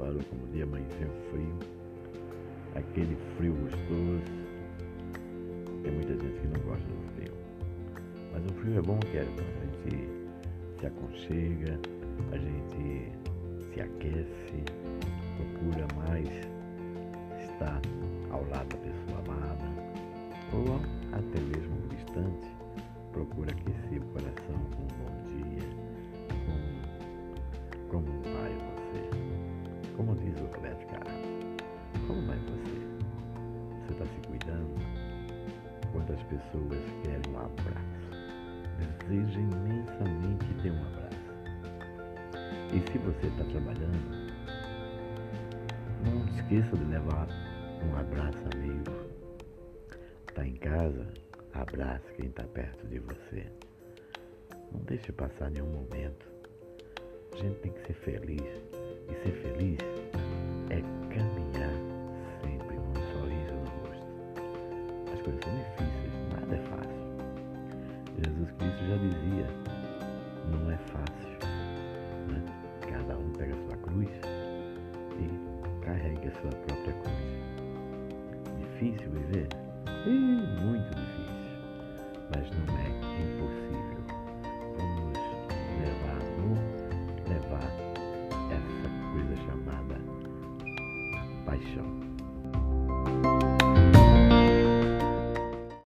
reparou como o dia amanheceu frio? Aquele frio gostoso. Tem muita gente que não gosta do frio. Mas o frio é bom, que a gente se aconchega, a gente se aquece, procura mais estar ao lado da pessoa amada, ou até mesmo distante, procura aquecer Como diz o Roberto Carrasco, como vai você? Você está se cuidando? Quantas pessoas querem um abraço? Desejam imensamente ter um abraço. E se você está trabalhando, não esqueça de levar um abraço amigo. Está em casa, abrace quem está perto de você. Não deixe passar nenhum momento. A gente tem que ser feliz. E ser feliz As coisas são difíceis, nada é fácil. Jesus Cristo já dizia, não é fácil. Né? Cada um pega a sua cruz e carrega a sua própria cruz. Difícil viver? Ih, muito difícil. Mas não é impossível. Vamos levar, no, levar essa coisa chamada paixão.